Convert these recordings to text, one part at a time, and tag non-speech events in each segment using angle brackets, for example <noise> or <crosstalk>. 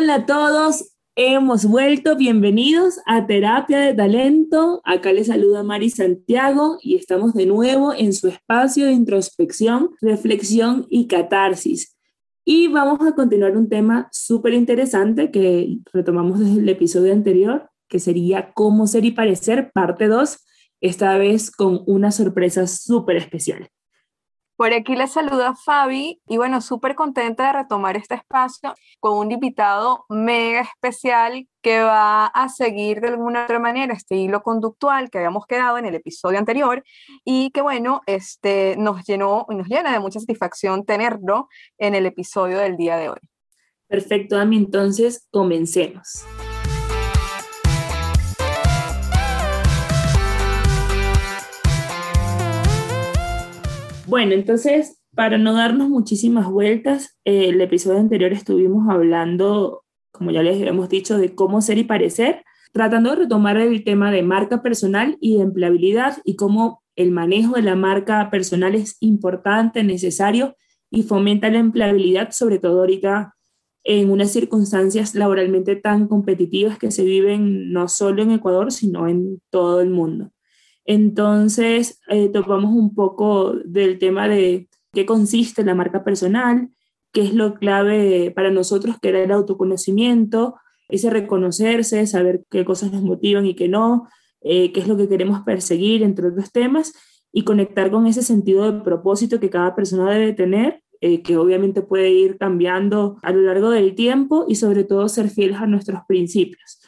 Hola a todos, hemos vuelto, bienvenidos a Terapia de Talento. Acá les saluda Mari Santiago y estamos de nuevo en su espacio de introspección, reflexión y catarsis. Y vamos a continuar un tema súper interesante que retomamos desde el episodio anterior, que sería cómo ser y parecer, parte 2, esta vez con una sorpresa súper especial. Por aquí les saluda Fabi y bueno, súper contenta de retomar este espacio con un invitado mega especial que va a seguir de alguna otra manera este hilo conductual que habíamos quedado en el episodio anterior y que bueno, este nos llenó y nos llena de mucha satisfacción tenerlo en el episodio del día de hoy. Perfecto, Ami, entonces comencemos. Bueno, entonces, para no darnos muchísimas vueltas, eh, el episodio anterior estuvimos hablando, como ya les habíamos dicho, de cómo ser y parecer, tratando de retomar el tema de marca personal y de empleabilidad y cómo el manejo de la marca personal es importante, necesario y fomenta la empleabilidad, sobre todo ahorita en unas circunstancias laboralmente tan competitivas que se viven no solo en Ecuador, sino en todo el mundo. Entonces, eh, topamos un poco del tema de qué consiste la marca personal, qué es lo clave para nosotros, que era el autoconocimiento, ese reconocerse, saber qué cosas nos motivan y qué no, eh, qué es lo que queremos perseguir, entre otros temas, y conectar con ese sentido de propósito que cada persona debe tener, eh, que obviamente puede ir cambiando a lo largo del tiempo y sobre todo ser fieles a nuestros principios.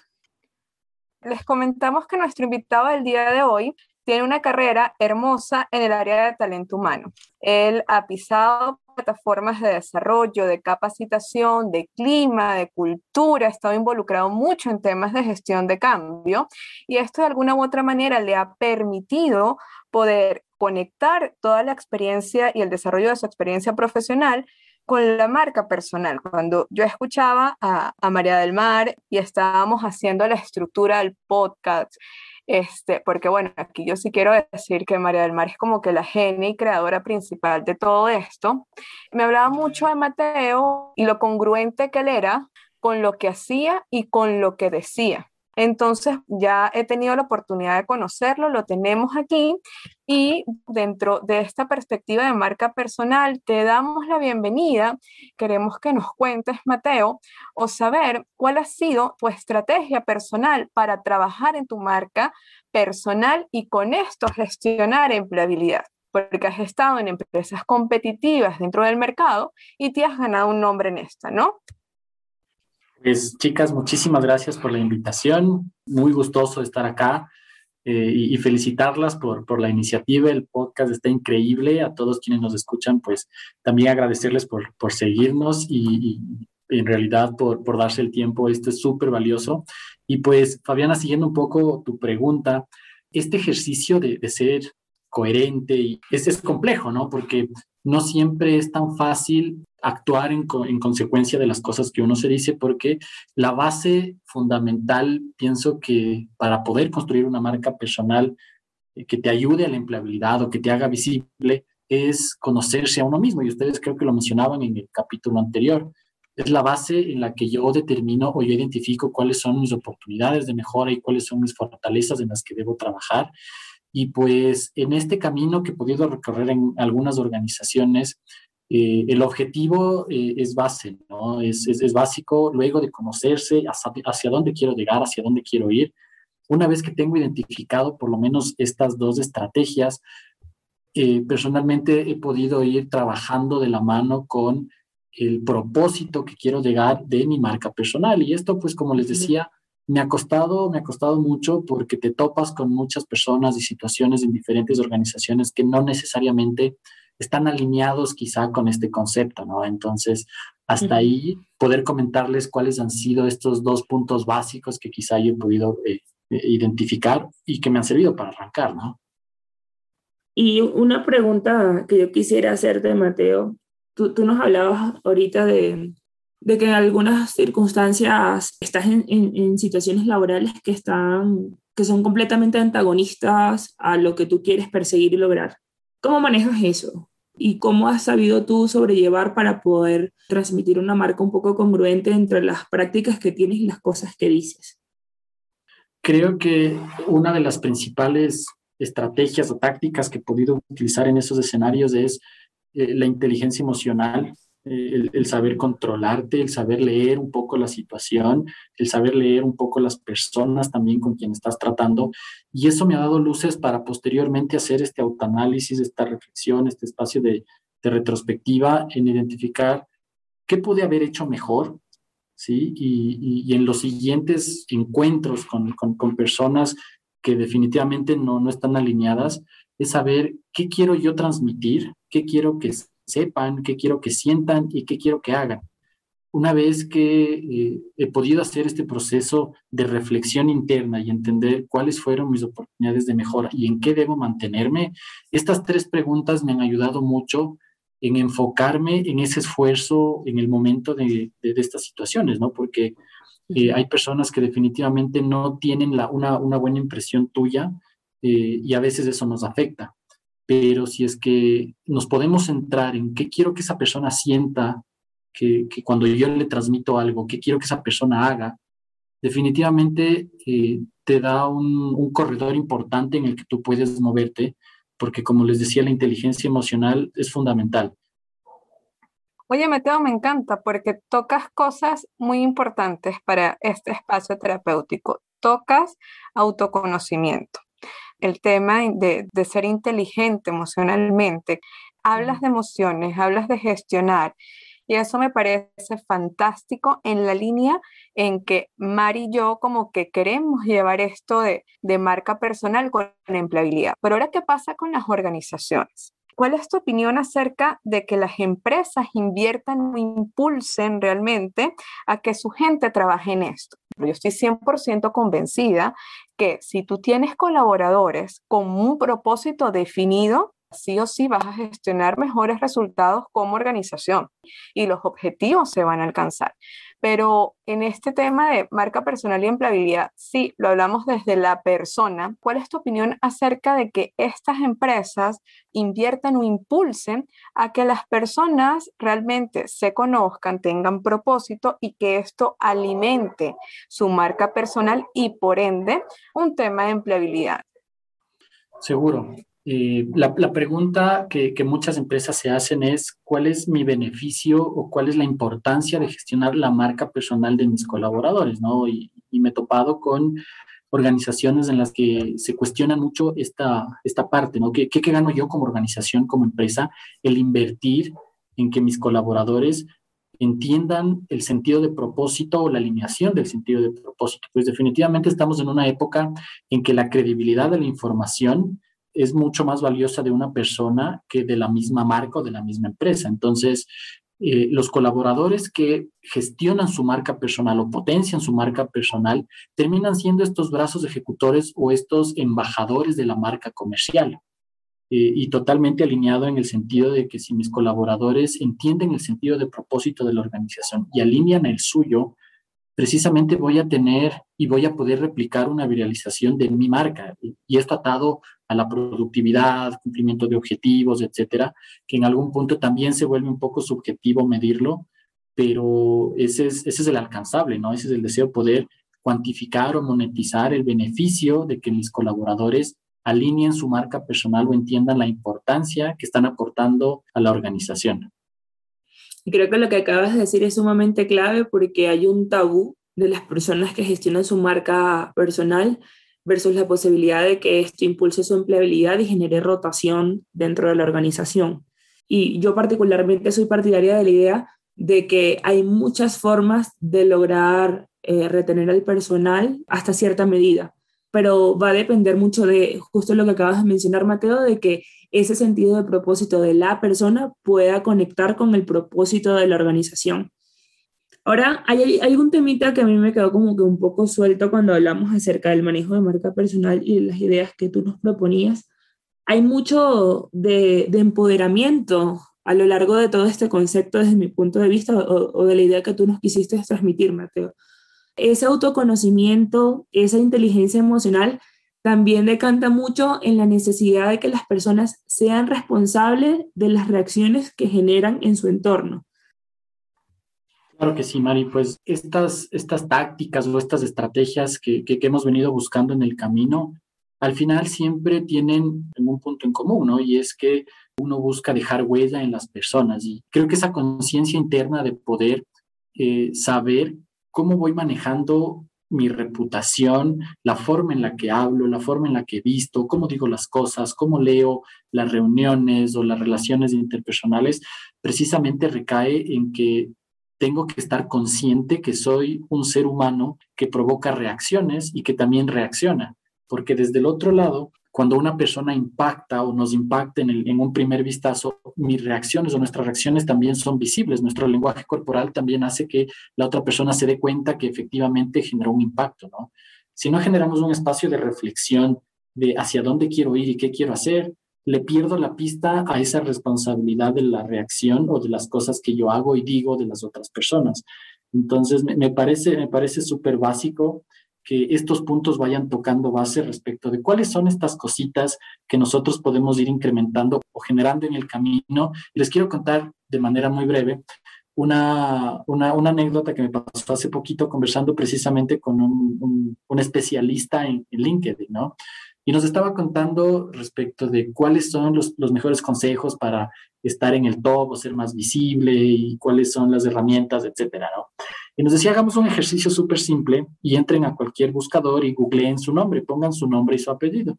Les comentamos que nuestro invitado del día de hoy tiene una carrera hermosa en el área de talento humano. Él ha pisado plataformas de desarrollo, de capacitación, de clima, de cultura, ha estado involucrado mucho en temas de gestión de cambio y esto de alguna u otra manera le ha permitido poder conectar toda la experiencia y el desarrollo de su experiencia profesional con la marca personal. Cuando yo escuchaba a, María del Mar y estábamos haciendo la estructura del podcast, este, porque bueno, aquí yo sí quiero decir que María del Mar es como que la genia y creadora principal de todo esto. Me hablaba mucho de Mateo y lo congruente que él era con lo que hacía y con lo que decía. Entonces ya he tenido la oportunidad de conocerlo, lo tenemos aquí y dentro de esta perspectiva de marca personal te damos la bienvenida. Queremos que nos cuentes, Mateo, o saber cuál ha sido tu estrategia personal para trabajar en tu marca personal y con esto gestionar empleabilidad porque has estado en empresas competitivas dentro del mercado y te has ganado un nombre en esta, ¿no? Pues chicas, muchísimas gracias por la invitación. Muy gustoso estar acá eh, y, felicitarlas por, por la iniciativa. El podcast está increíble. A todos quienes nos escuchan, pues también agradecerles por, por seguirnos y, en realidad por, por darse el tiempo. Esto es súper valioso. Y pues, Fabiana, siguiendo un poco tu pregunta, este ejercicio de, de ser coherente y es, es complejo, ¿no? Porque no siempre es tan fácil actuar en, consecuencia de las cosas que uno se dice, porque la base fundamental, pienso que para poder construir una marca personal eh, que te ayude a la empleabilidad o que te haga visible, es conocerse a uno mismo. Y ustedes creo que lo mencionaban en el capítulo anterior. Es la base en la que yo determino o yo identifico cuáles son mis oportunidades de mejora y cuáles son mis fortalezas en las que debo trabajar. Y pues en este camino que he podido recorrer en algunas organizaciones, eh, el objetivo eh, es base, ¿no? Es, es, básico luego de conocerse hacia, dónde quiero llegar, hacia dónde quiero ir. Una vez que tengo identificado por lo menos estas dos estrategias, eh, personalmente he podido ir trabajando de la mano con el propósito que quiero llegar de mi marca personal. Y esto, pues, como les decía, me ha costado, me ha costado mucho porque te topas con muchas personas y situaciones en diferentes organizaciones que no necesariamente están alineados quizá con este concepto, ¿no? Entonces, hasta ahí poder comentarles cuáles han sido estos dos puntos básicos que quizá yo he podido eh, eh, identificar y que me han servido para arrancar, ¿no? Y una pregunta que yo quisiera hacerte, Mateo. Tú, tú nos hablabas ahorita de, de, que en algunas circunstancias estás en, situaciones laborales que, están, que son completamente antagonistas a lo que tú quieres perseguir y lograr. ¿Cómo manejas eso? y cómo has sabido tú sobrellevar para poder transmitir una marca un poco congruente entre las prácticas que tienes y las cosas que dices. Creo que una de las principales estrategias o tácticas que he podido utilizar en esos escenarios es eh, la inteligencia emocional, eh, el, saber controlarte, el saber leer un poco la situación, el saber leer un poco las personas también con quien estás tratando. Y eso me ha dado luces para posteriormente hacer este autoanálisis, esta reflexión, este espacio de, retrospectiva en identificar qué pude haber hecho mejor, ¿sí? Y, en los siguientes encuentros con, con, personas que definitivamente no, no están alineadas, es saber qué quiero yo transmitir, qué quiero que sepan, qué quiero que sientan y qué quiero que hagan. Una vez que eh, he podido hacer este proceso de reflexión interna y entender cuáles fueron mis oportunidades de mejora y en qué debo mantenerme, estas tres preguntas me han ayudado mucho en enfocarme en ese esfuerzo en el momento de, estas situaciones, ¿no? Porque eh, hay personas que definitivamente no tienen la, una, buena impresión tuya eh, y a veces eso nos afecta pero si es que nos podemos centrar en qué quiero que esa persona sienta, que, cuando yo le transmito algo, qué quiero que esa persona haga, definitivamente eh, te da un, corredor importante en el que tú puedes moverte, porque como les decía, la inteligencia emocional es fundamental. Oye, Mateo, me encanta porque tocas cosas muy importantes para este espacio terapéutico. Tocas autoconocimiento el tema de, ser inteligente emocionalmente. Hablas de emociones, hablas de gestionar. Y eso me parece fantástico en la línea en que Mari y yo como que queremos llevar esto de, de marca personal con empleabilidad. Pero ahora, ¿qué pasa con las organizaciones? ¿Cuál es tu opinión acerca de que las empresas inviertan o impulsen realmente a que su gente trabaje en esto? Yo estoy 100% convencida que si tú tienes colaboradores con un propósito definido, sí o sí vas a gestionar mejores resultados como organización y los objetivos se van a alcanzar. Pero en este tema de marca personal y empleabilidad, sí, lo hablamos desde la persona. ¿Cuál es tu opinión acerca de que estas empresas inviertan o impulsen a que las personas realmente se conozcan, tengan propósito y que esto alimente su marca personal y por ende un tema de empleabilidad? Seguro. La, pregunta que, muchas empresas se hacen es, ¿cuál es mi beneficio o cuál es la importancia de gestionar la marca personal de mis colaboradores? ¿no? Y, me he topado con organizaciones en las que se cuestiona mucho esta, esta parte, ¿no? ¿Qué, ¿Qué, gano yo como organización, como empresa, el invertir en que mis colaboradores entiendan el sentido de propósito o la alineación del sentido de propósito? Pues definitivamente estamos en una época en que la credibilidad de la información es mucho más valiosa de una persona que de la misma marca o de la misma empresa. Entonces, eh, los colaboradores que gestionan su marca personal o potencian su marca personal terminan siendo estos brazos ejecutores o estos embajadores de la marca comercial. Eh, y totalmente alineado en el sentido de que si mis colaboradores entienden el sentido de propósito de la organización y alinean el suyo, precisamente voy a tener y voy a poder replicar una viralización de mi marca. Y esto atado a la productividad, cumplimiento de objetivos, etcétera, que en algún punto también se vuelve un poco subjetivo medirlo, pero ese es, ese es el alcanzable, ¿no? Ese es el deseo de poder cuantificar o monetizar el beneficio de que mis colaboradores alineen su marca personal o entiendan la importancia que están aportando a la organización. Creo que lo que acabas de decir es sumamente clave porque hay un tabú de las personas que gestionan su marca personal versus la posibilidad de que esto impulse su empleabilidad y genere rotación dentro de la organización. Y yo particularmente soy partidaria de la idea de que hay muchas formas de lograr eh, retener al personal hasta cierta medida, pero va a depender mucho de justo lo que acabas de mencionar, Mateo, de que ese sentido de propósito de la persona pueda conectar con el propósito de la organización. Ahora, hay, algún temita que a mí me quedó como que un poco suelto cuando hablamos acerca del manejo de marca personal y las ideas que tú nos proponías. Hay mucho de, empoderamiento a lo largo de todo este concepto desde mi punto de vista o, o de la idea que tú nos quisiste transmitir, Mateo. Ese autoconocimiento, esa inteligencia emocional también decanta mucho en la necesidad de que las personas sean responsables de las reacciones que generan en su entorno. Claro que sí, Mari. Pues estas, estas tácticas o estas estrategias que, que, hemos venido buscando en el camino, al final siempre tienen un punto en común, ¿no? Y es que uno busca dejar huella en las personas. Y creo que esa conciencia interna de poder eh, saber cómo voy manejando mi reputación, la forma en la que hablo, la forma en la que visto, cómo digo las cosas, cómo leo las reuniones o las relaciones interpersonales, precisamente recae en que tengo que estar consciente que soy un ser humano que provoca reacciones y que también reacciona, porque desde el otro lado, cuando una persona impacta o nos impacta en, en, un primer vistazo, mis reacciones o nuestras reacciones también son visibles. Nuestro lenguaje corporal también hace que la otra persona se dé cuenta que efectivamente generó un impacto, ¿no? Si no generamos un espacio de reflexión de hacia dónde quiero ir y qué quiero hacer, le pierdo la pista a esa responsabilidad de la reacción o de las cosas que yo hago y digo de las otras personas. Entonces, me, parece me parece súper básico que estos puntos vayan tocando base respecto de cuáles son estas cositas que nosotros podemos ir incrementando o generando en el camino. Les quiero contar de manera muy breve una, una, una anécdota que me pasó hace poquito conversando precisamente con un, un, especialista en, en LinkedIn, ¿no? Y nos estaba contando respecto de cuáles son los, los, mejores consejos para estar en el top o ser más visible y cuáles son las herramientas, etcétera. Y nos decía, hagamos un ejercicio súper simple y entren a cualquier buscador y googleen su nombre, pongan su nombre y su apellido.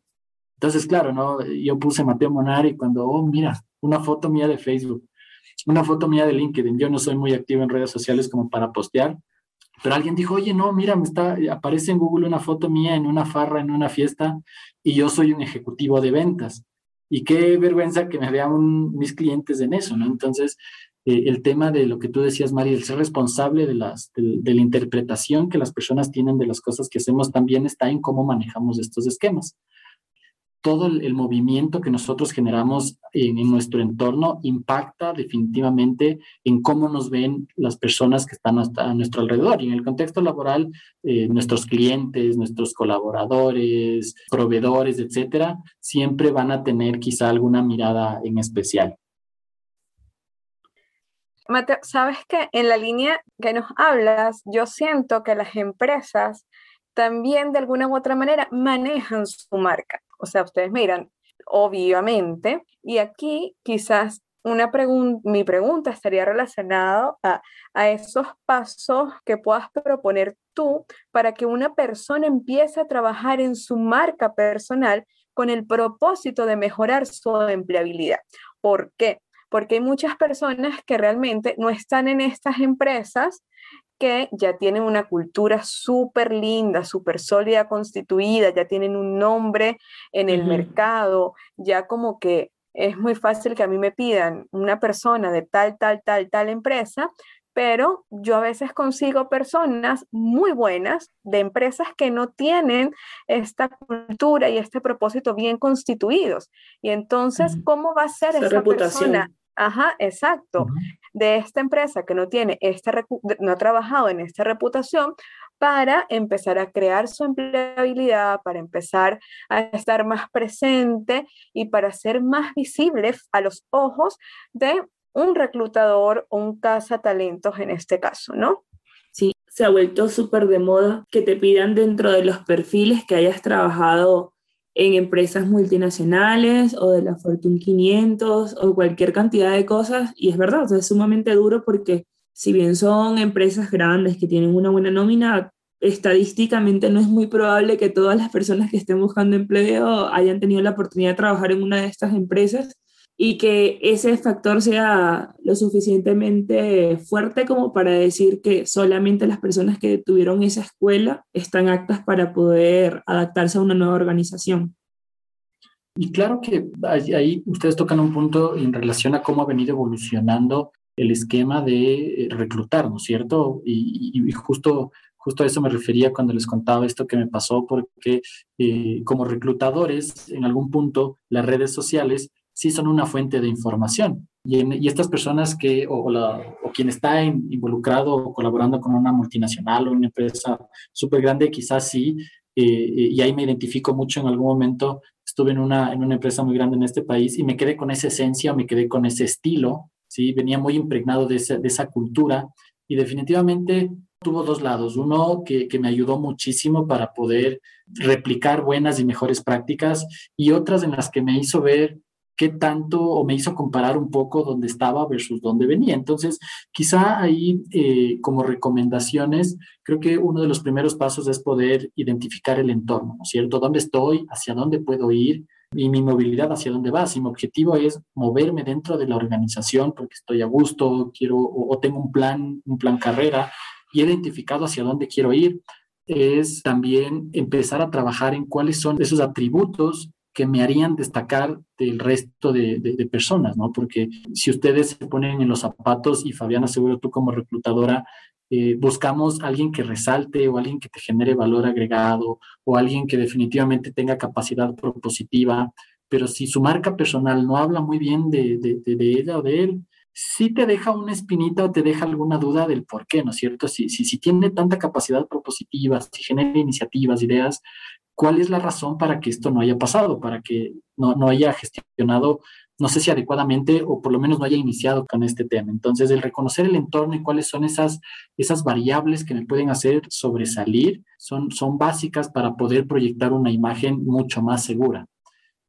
Entonces, claro, ¿no? Yo puse Mateo Monar y cuando, oh, mira, una foto mía de Facebook, una foto mía de LinkedIn, yo no soy muy activo en redes sociales como para postear, pero alguien dijo, oye, no, mira, me está, aparece en Google una foto mía en una farra, en una fiesta, y yo soy un ejecutivo de ventas. Y qué vergüenza que me vean mis clientes en eso, ¿no? Entonces, eh, el tema de lo que tú decías, Mari, el ser responsable de, las, de la interpretación que las personas tienen de las cosas que hacemos también está en cómo manejamos estos esquemas todo el, movimiento que nosotros generamos en, nuestro entorno impacta definitivamente en cómo nos ven las personas que están a nuestro alrededor. Y en el contexto laboral, eh, nuestros clientes, nuestros colaboradores, proveedores, etcétera, siempre van a tener quizá alguna mirada en especial. Mateo, sabes que en la línea que nos hablas, yo siento que las empresas también de alguna u otra manera manejan su marca. O sea, ustedes miran, obviamente, y aquí quizás una mi pregunta estaría relacionada a, esos pasos que puedas proponer tú para que una persona empiece a trabajar en su marca personal con el propósito de mejorar su empleabilidad. ¿Por qué? Porque hay muchas personas que realmente no están en estas empresas que ya tienen una cultura súper linda, súper sólida, constituida, ya tienen un nombre en el mercado, ya como que es muy fácil que a mí me pidan una persona de tal, tal, tal, tal empresa, pero yo a veces consigo personas muy buenas de empresas que no tienen esta cultura y este propósito bien constituidos. Y entonces, ¿cómo va a ser esa, persona? Ajá, exacto de esta empresa que no tiene esta no ha trabajado en esta reputación para empezar a crear su empleabilidad, para empezar a estar más presente y para ser más visible a los ojos de un reclutador o un talentos en este caso, ¿no? Sí, se ha vuelto súper de moda que te pidan dentro de los perfiles que hayas trabajado en empresas multinacionales o de la Fortune 500 o cualquier cantidad de cosas. Y es verdad, es sumamente duro porque si bien son empresas grandes que tienen una buena nómina, estadísticamente no es muy probable que todas las personas que estén buscando empleo hayan tenido la oportunidad de trabajar en una de estas empresas y que ese factor sea lo suficientemente fuerte como para decir que solamente las personas que tuvieron esa escuela están aptas para poder adaptarse a una nueva organización. Y claro que ahí ustedes tocan un punto en relación a cómo ha venido evolucionando el esquema de eh, reclutar, ¿no es cierto? Y, justo, justo a eso me refería cuando les contaba esto que me pasó, porque eh, como reclutadores, en algún punto, las redes sociales sí son una fuente de información. Y, estas personas que, o, o quien está involucrado o colaborando con una multinacional o una empresa súper grande, quizás sí, y ahí me identifico mucho en algún momento. Estuve en una, en una empresa muy grande en este país y me quedé con esa esencia, me quedé con ese estilo, ¿sí? venía muy impregnado de esa, de esa cultura y definitivamente tuvo dos lados. Uno que, que, me ayudó muchísimo para poder replicar buenas y mejores prácticas y otras en las que me hizo ver qué tanto o me hizo comparar un poco dónde estaba versus dónde venía. Entonces, quizá ahí eh, como recomendaciones, creo que uno de los primeros pasos es poder identificar el entorno, ¿no es cierto? ¿Dónde estoy? ¿Hacia dónde puedo ir? Y mi movilidad hacia dónde va. Si mi objetivo es moverme dentro de la organización porque estoy a gusto, quiero o, o tengo un plan, un plan carrera y he identificado hacia dónde quiero ir, es también empezar a trabajar en cuáles son esos atributos que me harían destacar del resto de, personas, ¿no? Porque si ustedes se ponen en los zapatos, y Fabiana, seguro tú como reclutadora, eh, buscamos alguien que resalte o alguien que te genere valor agregado o alguien que definitivamente tenga capacidad propositiva, pero si su marca personal no habla muy bien de, de ella o de él, sí te deja una espinita o te deja alguna duda del por qué, ¿no es cierto? Si, si, si tiene tanta capacidad propositiva, si genera iniciativas, ideas, ¿cuál es la razón para que esto no haya pasado? Para que no, no haya gestionado, no sé si adecuadamente o por lo menos no haya iniciado con este tema. Entonces, el reconocer el entorno y cuáles son esas, esas variables que me pueden hacer sobresalir son, son básicas para poder proyectar una imagen mucho más segura.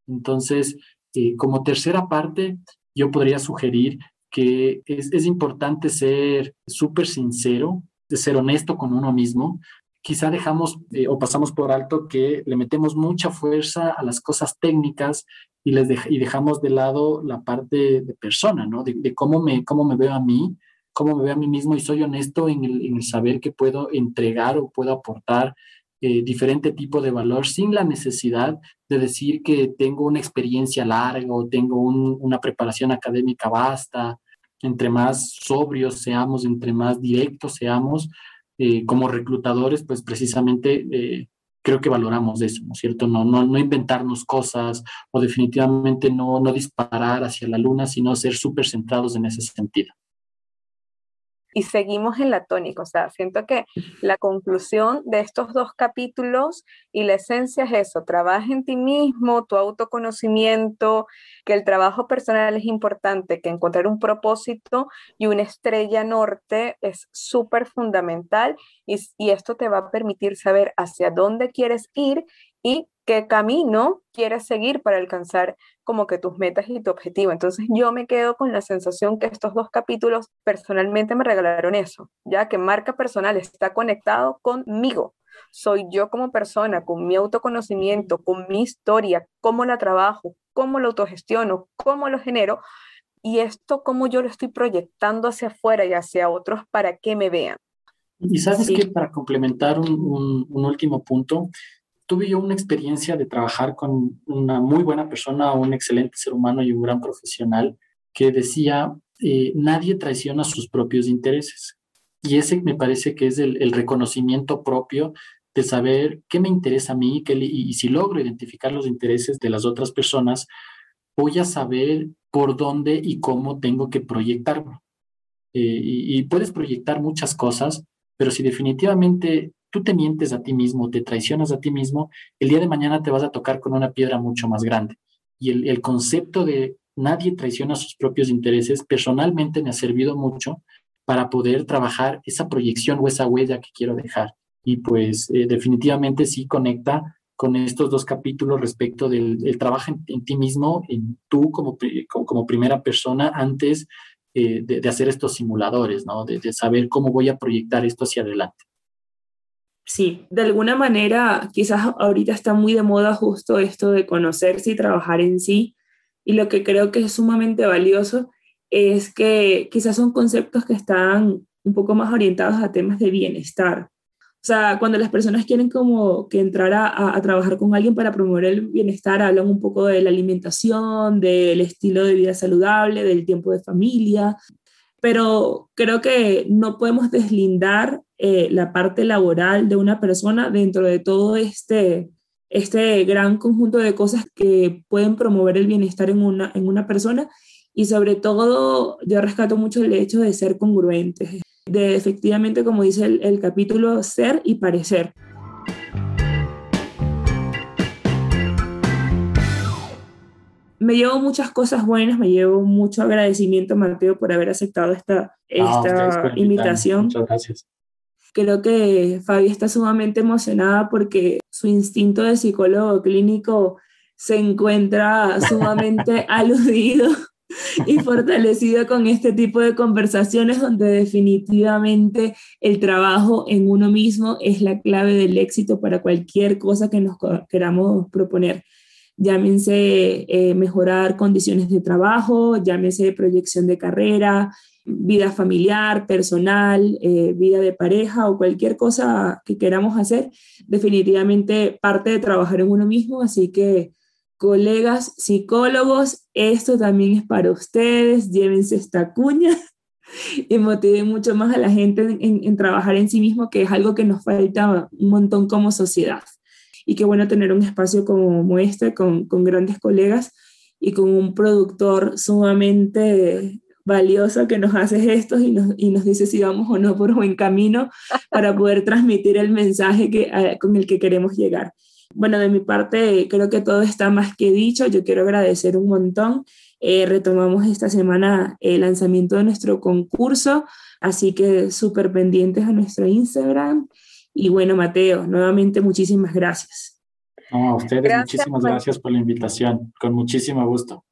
Entonces, eh, como tercera parte, yo podría sugerir que es, es importante ser súper sincero, ser honesto con uno mismo. Quizá dejamos eh, o pasamos por alto que le metemos mucha fuerza a las cosas técnicas y, les y dejamos de lado la parte de persona, ¿no? De, cómo, me, cómo me veo a mí, cómo me veo a mí mismo y soy honesto en el, saber que puedo entregar o puedo aportar eh, diferente tipo de valor sin la necesidad de decir que tengo una experiencia larga o tengo un, una preparación académica vasta. Entre más sobrios seamos, entre más directos seamos, eh, como reclutadores, pues precisamente eh, creo que valoramos eso, ¿no es cierto? No, no, no inventarnos cosas o definitivamente no, no disparar hacia la luna, sino ser súper centrados en ese sentido y seguimos en la tónica. O sea, siento que la conclusión de estos dos capítulos y la esencia es eso, trabaja en ti mismo, tu autoconocimiento, que el trabajo personal es importante, que encontrar un propósito y una estrella norte es súper fundamental y, y esto te va a permitir saber hacia dónde quieres ir y qué camino quieres seguir para alcanzar como que tus metas y tu objetivo. Entonces yo me quedo con la sensación que estos dos capítulos personalmente me regalaron eso, ya que marca personal está conectado conmigo. Soy yo como persona, con mi autoconocimiento, con mi historia, cómo la trabajo, cómo lo autogestiono, cómo lo genero. Y esto, cómo yo lo estoy proyectando hacia afuera y hacia otros para que me vean. Y sabes que para complementar un, un último punto, tuve yo una experiencia de trabajar con una muy buena persona, un excelente ser humano y un gran profesional que decía, eh, nadie traiciona sus propios intereses. Y ese me parece que es el, reconocimiento propio de saber qué me interesa a mí y, si logro identificar los intereses de las otras personas, voy a saber por dónde y cómo tengo que proyectarlo. Eh, y puedes proyectar muchas cosas, pero si definitivamente tú te mientes a ti mismo, te traicionas a ti mismo, el día de mañana te vas a tocar con una piedra mucho más grande. Y el, concepto de nadie traiciona sus propios intereses, personalmente me ha servido mucho para poder trabajar esa proyección o esa huella que quiero dejar. Y pues eh, definitivamente sí conecta con estos dos capítulos respecto del, trabajo en, ti mismo, en tú como, como, primera persona antes eh, de, hacer estos simuladores, ¿no? de saber cómo voy a proyectar esto hacia adelante sí, de alguna manera, quizás ahorita está muy de moda justo esto de conocerse y trabajar en sí. Y lo que creo que es sumamente valioso es que quizás son conceptos que están un poco más orientados a temas de bienestar. O sea, cuando las personas quieren como que entrar a, a, trabajar con alguien para promover el bienestar, hablan un poco de la alimentación, del estilo de vida saludable, del tiempo de familia, pero creo que no podemos deslindar eh, la parte laboral de una persona dentro de todo este, este gran conjunto de cosas que pueden promover el bienestar en una, en una persona y sobre todo yo rescato mucho el hecho de ser congruentes, de efectivamente, como dice el, el capítulo, ser y parecer. me llevo muchas cosas buenas, me llevo mucho agradecimiento, Mateo, por haber aceptado esta, ah, esta invitación. Muchas gracias. Creo que Fabi está sumamente emocionada porque su instinto de psicólogo clínico se encuentra sumamente <laughs> aludido y fortalecido con este tipo de conversaciones donde definitivamente el trabajo en uno mismo es la clave del éxito para cualquier cosa que nos queramos proponer. Llámense eh, mejorar condiciones de trabajo, llámense proyección de carrera, vida familiar, personal, eh, vida de pareja o cualquier cosa que queramos hacer, definitivamente parte de trabajar en uno mismo. Así que, colegas psicólogos, esto también es para ustedes. Llévense esta cuña <laughs> y motiven mucho más a la gente en, trabajar en sí mismo, que es algo que nos falta un montón como sociedad. Y qué bueno tener un espacio como este, con, con grandes colegas y con un productor sumamente valioso que nos hace esto y nos, y nos dice si vamos o no por buen camino para <laughs> poder transmitir el mensaje que, eh, con el que queremos llegar. Bueno, de mi parte creo que todo está más que dicho. Yo quiero agradecer un montón. Eh, retomamos esta semana el lanzamiento de nuestro concurso, así que súper pendientes a nuestro Instagram. Y bueno, Mateo, nuevamente muchísimas gracias. No, a ustedes muchísimas gracias por la invitación, con muchísimo gusto.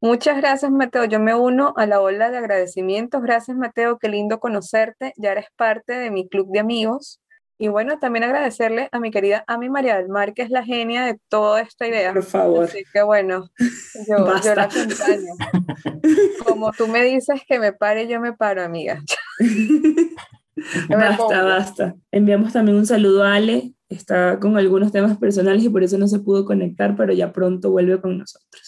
Muchas gracias, Mateo. Yo me uno a la ola de agradecimientos. Gracias, Mateo. Qué lindo conocerte. Ya eres parte de mi club de amigos. Y bueno, también agradecerle a mi querida Ami María del Mar, que es la genia de toda esta idea. Por favor. Así que bueno, yo, yo la acompaño. <laughs> Como tú me dices que me pare, yo me paro, amiga. <laughs> basta, basta. Enviamos también un saludo a Ale. Está con algunos temas personales y por eso no se pudo conectar, pero ya pronto vuelve con nosotros.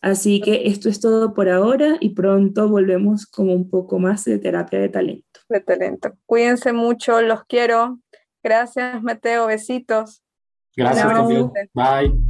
Así que esto es todo por ahora y pronto volvemos con un poco más de terapia de talento. De talento. Cuídense mucho, los quiero. Gracias, Mateo. Besitos. Gracias, Bye.